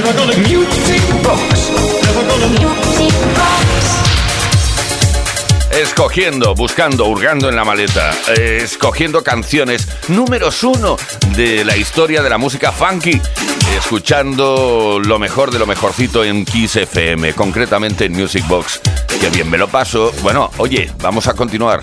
Music Box. Escogiendo, buscando, hurgando en la maleta, eh, escogiendo canciones números uno de la historia de la música funky, escuchando lo mejor de lo mejorcito en Kiss FM, concretamente en Music Box. Que bien me lo paso. Bueno, oye, vamos a continuar.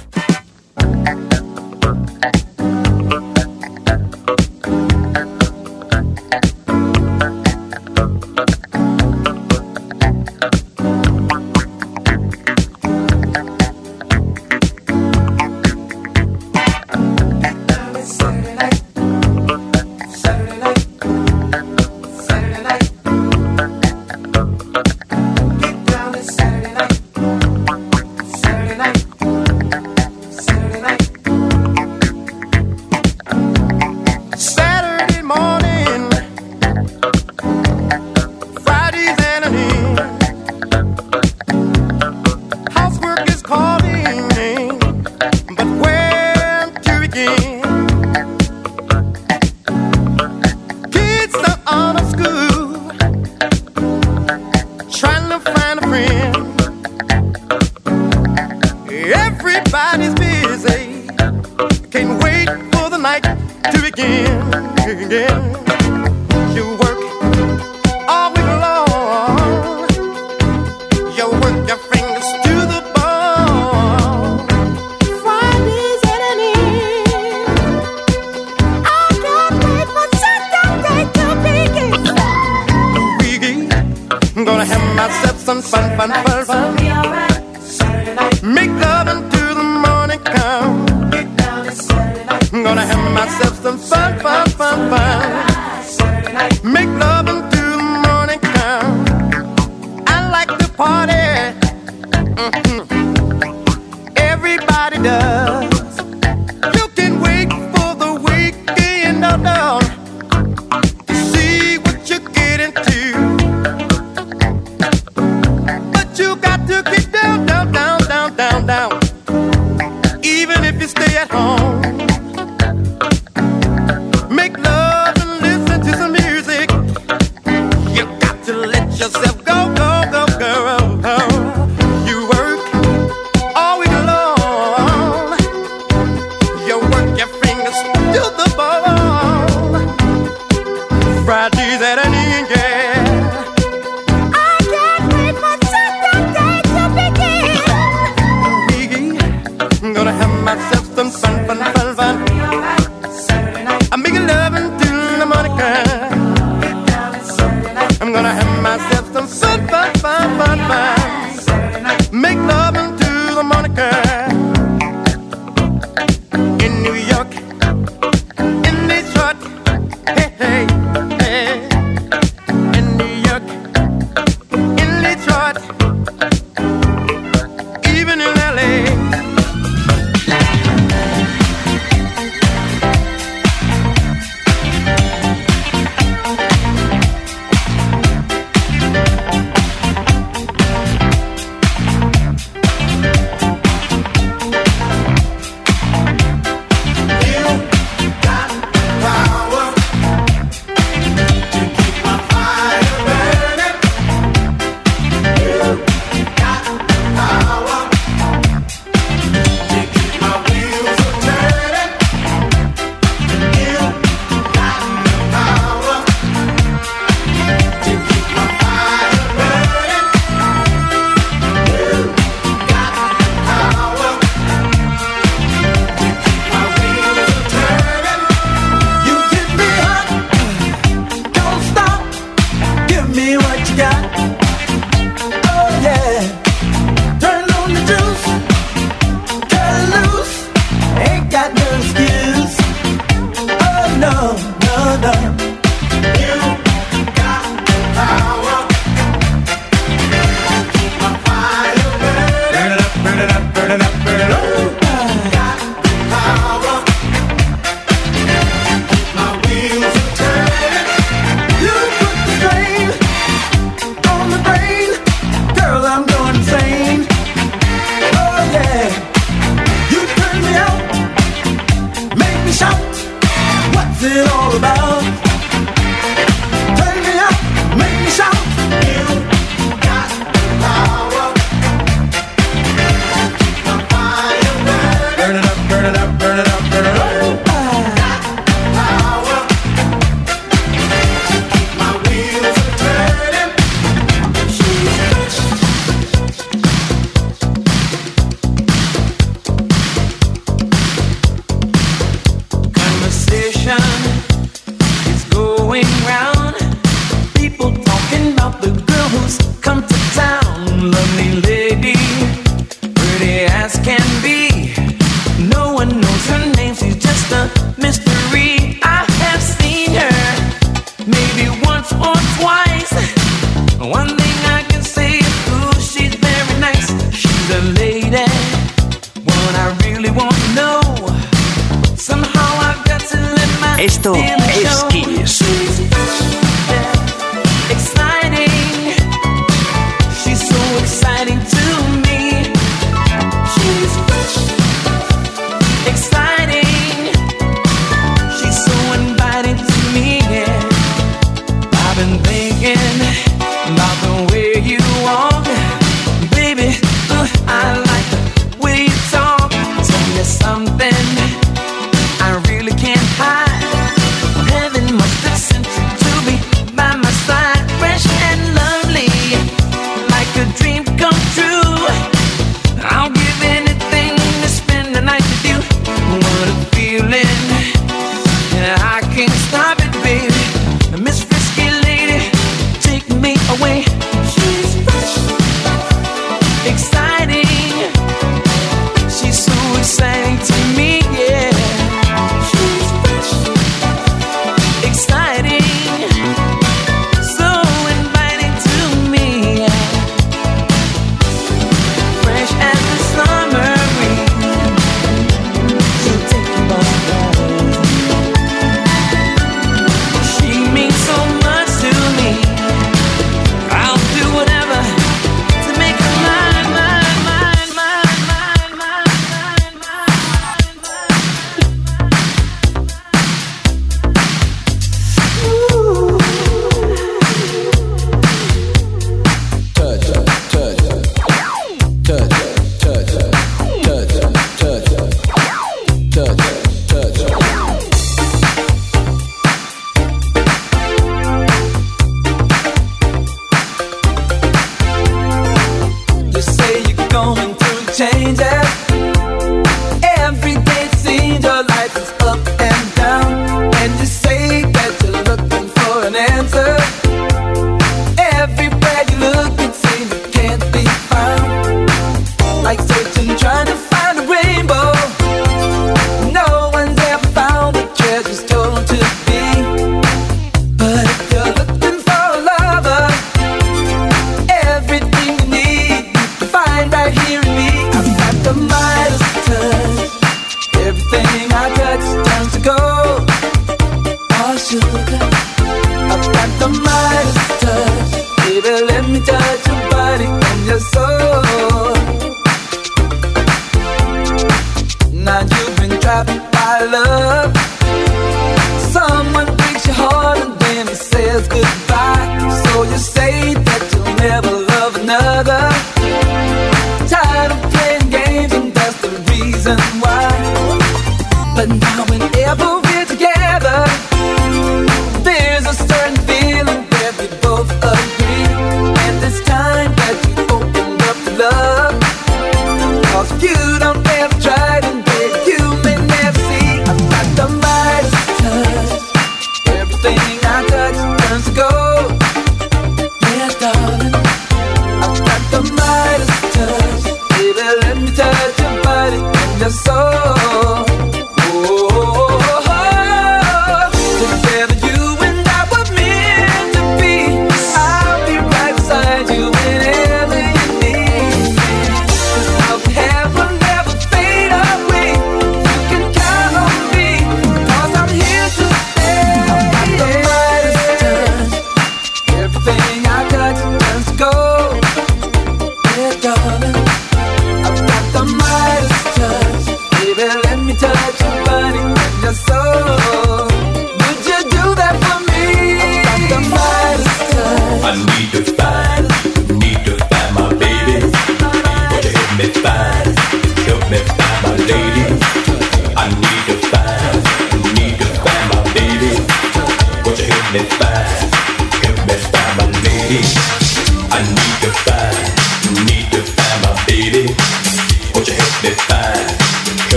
fun, fun.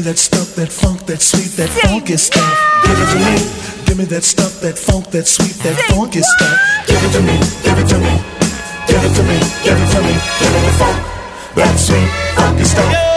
That stuff, that funk, that sweet, that funky stuff. Give it to me. Give me that stuff, that funk, that sweet, that funky stuff. Give it to me. Give it to me. Give it to me. Give it to me. Give me the funk, that sweet, funky stuff.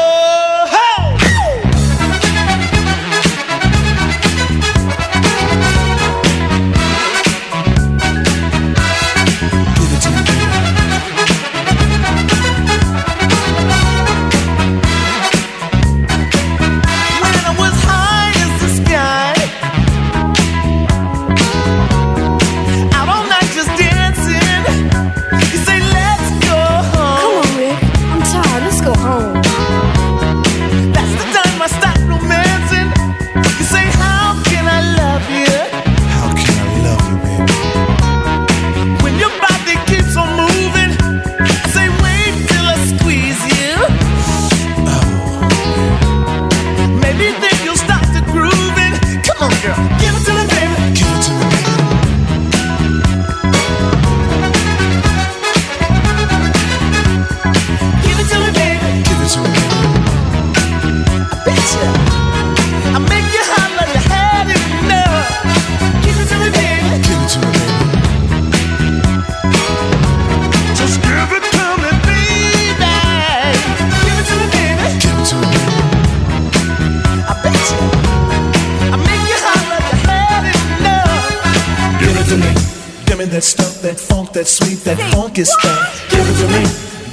Funky stuff. Give it to me.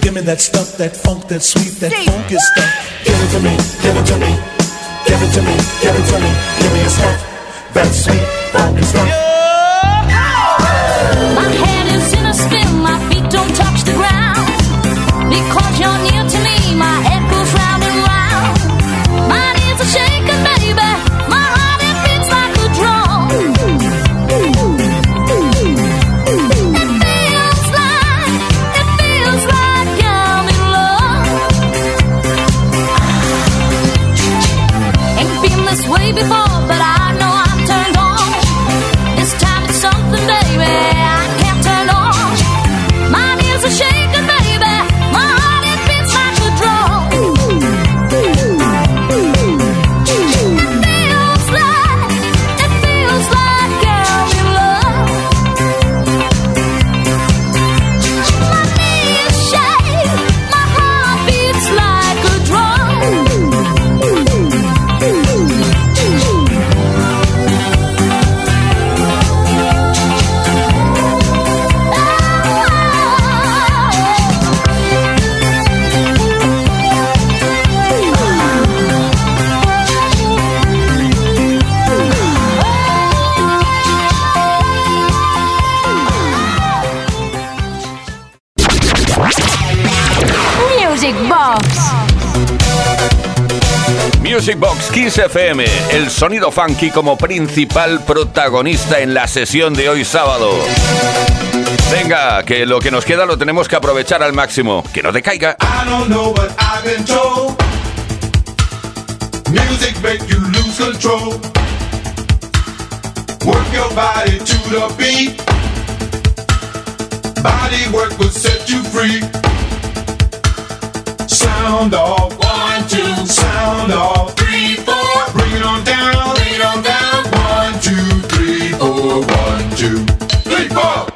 Give me that stuff, that funk, that sweet, that funky stuff. Give it to me. Give it to me. Give it to me. Give it to me. Give me a stuff, that sweet, funky stuff. Music Box Kiss FM, el sonido funky como principal protagonista en la sesión de hoy sábado. Venga, que lo que nos queda lo tenemos que aprovechar al máximo. Que no te caiga. Music make you lose control. Work your body to the beat. Body work will set you free. Sound off. One, two, sound off. It on down. It on down. One, two, three, four. One, two, three, four.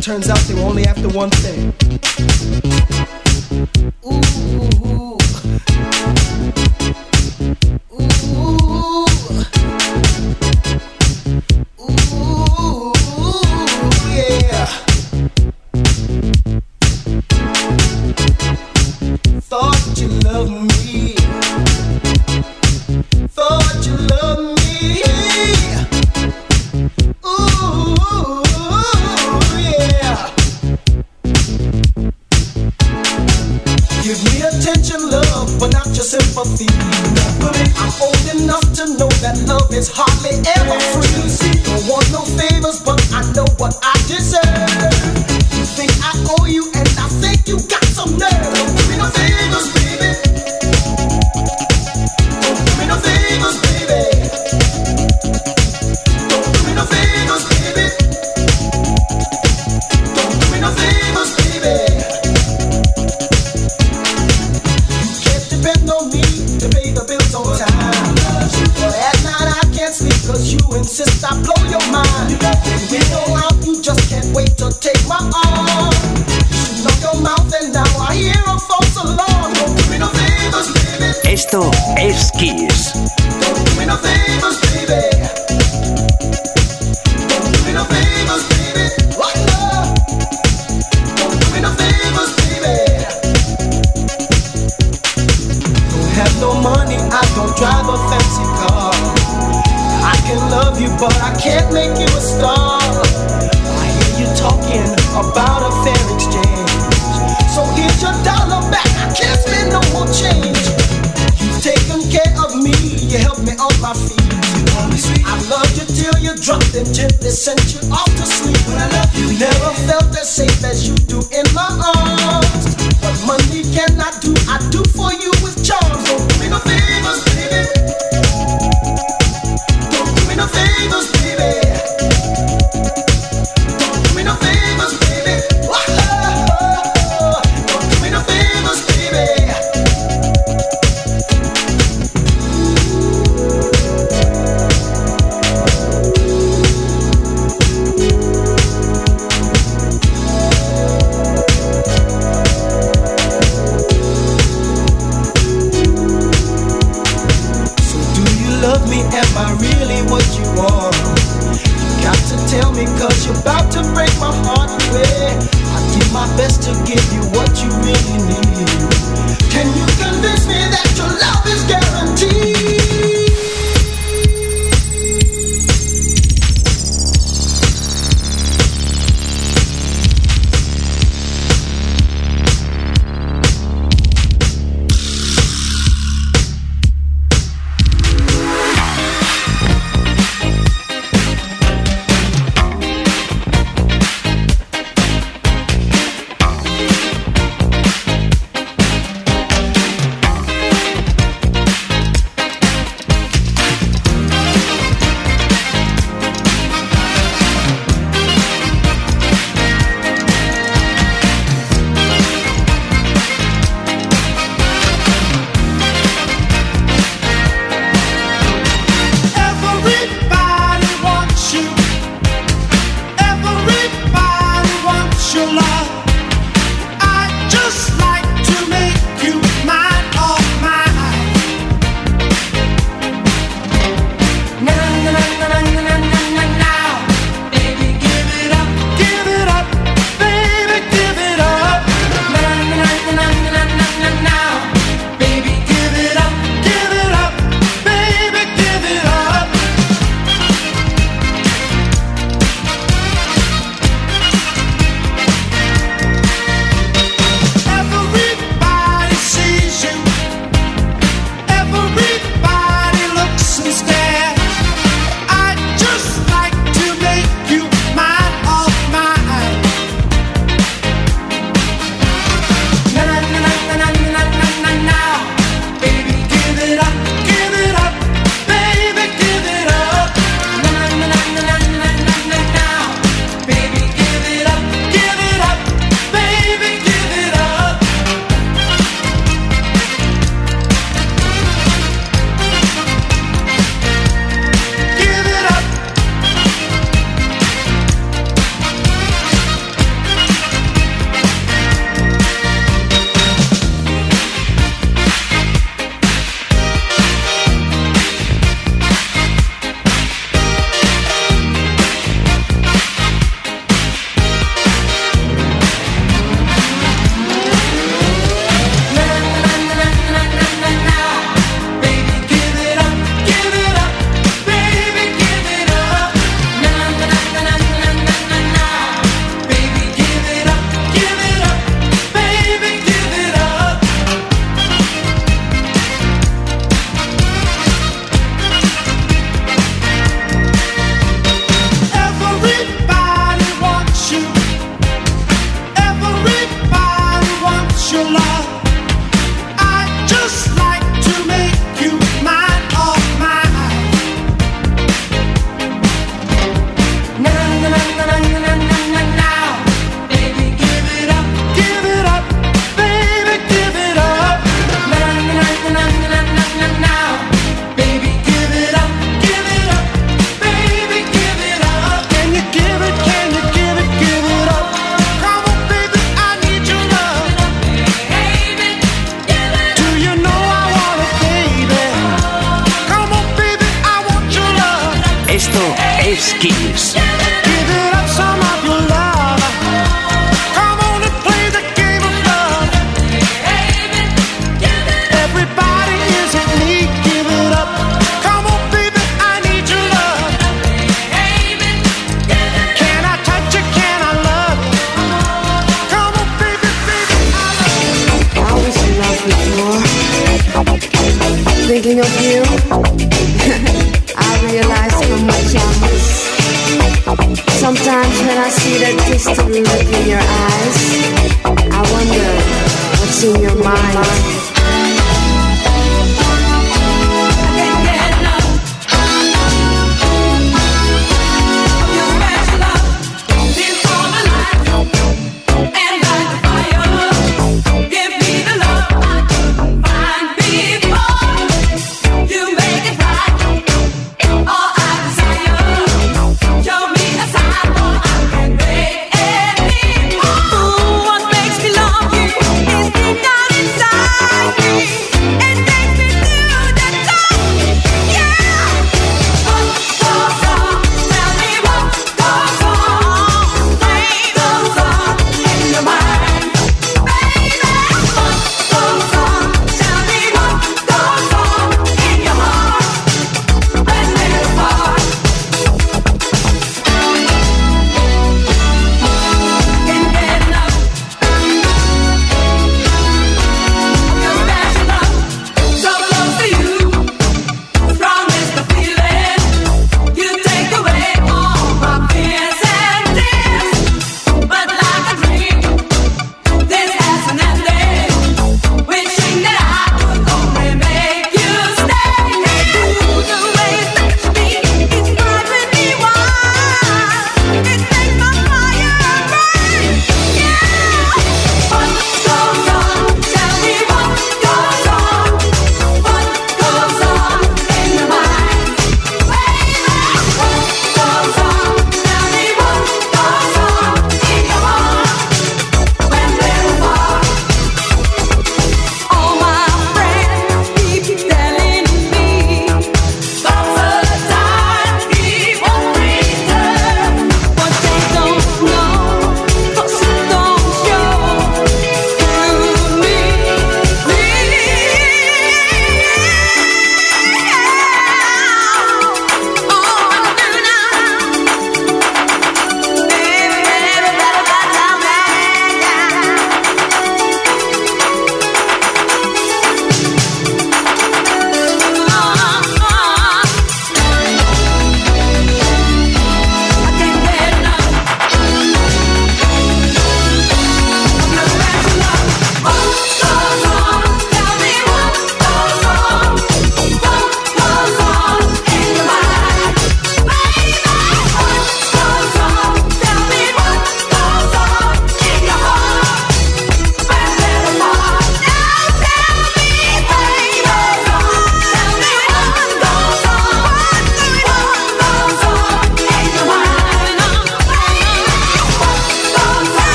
Turns out they were only after one thing. Ooh. don't drive a fancy car. I can love you, but I can't make you a star. I hear you talking about a fair exchange. So here's your dollar back. I can't spend no more change. You've taken care of me. You helped me on my feet. I loved you till you dropped and gently sent you off to sleep. But I love you, never felt as safe as you do in my arms. What money cannot do? I do for you with charm. So do me no favors. oídos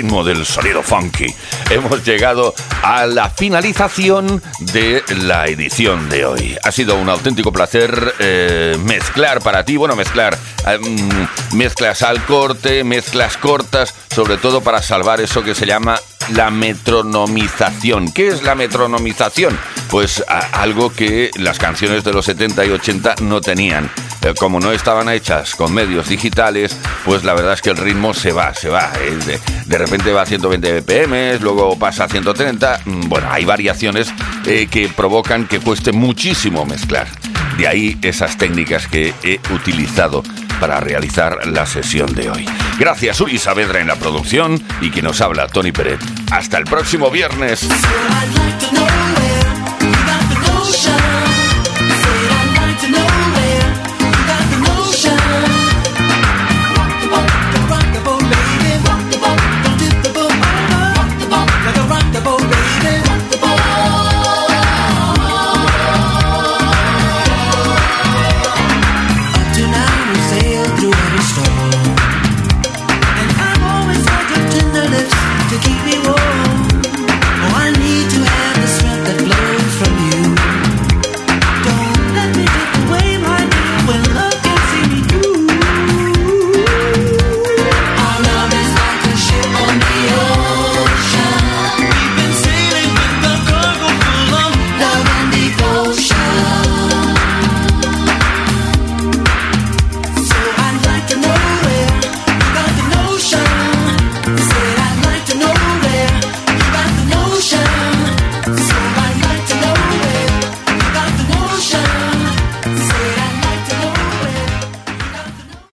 del sonido funky. Hemos llegado a la finalización de la edición de hoy. Ha sido un auténtico placer eh, mezclar para ti, bueno, mezclar em, mezclas al corte, mezclas cortas, sobre todo para salvar eso que se llama la metronomización. ¿Qué es la metronomización? Pues algo que las canciones de los 70 y 80 no tenían. Eh, como no estaban hechas con medios digitales, pues la verdad es que el ritmo se va, se va. De, de, repente va a 120 BPM, luego pasa a 130. Mm, bueno, hay variaciones eh, que provocan que cueste muchísimo mezclar. De ahí esas técnicas que he utilizado para realizar la sesión de hoy. Gracias Uri Saavedra en la producción y que nos habla Tony Pérez. Hasta el próximo viernes.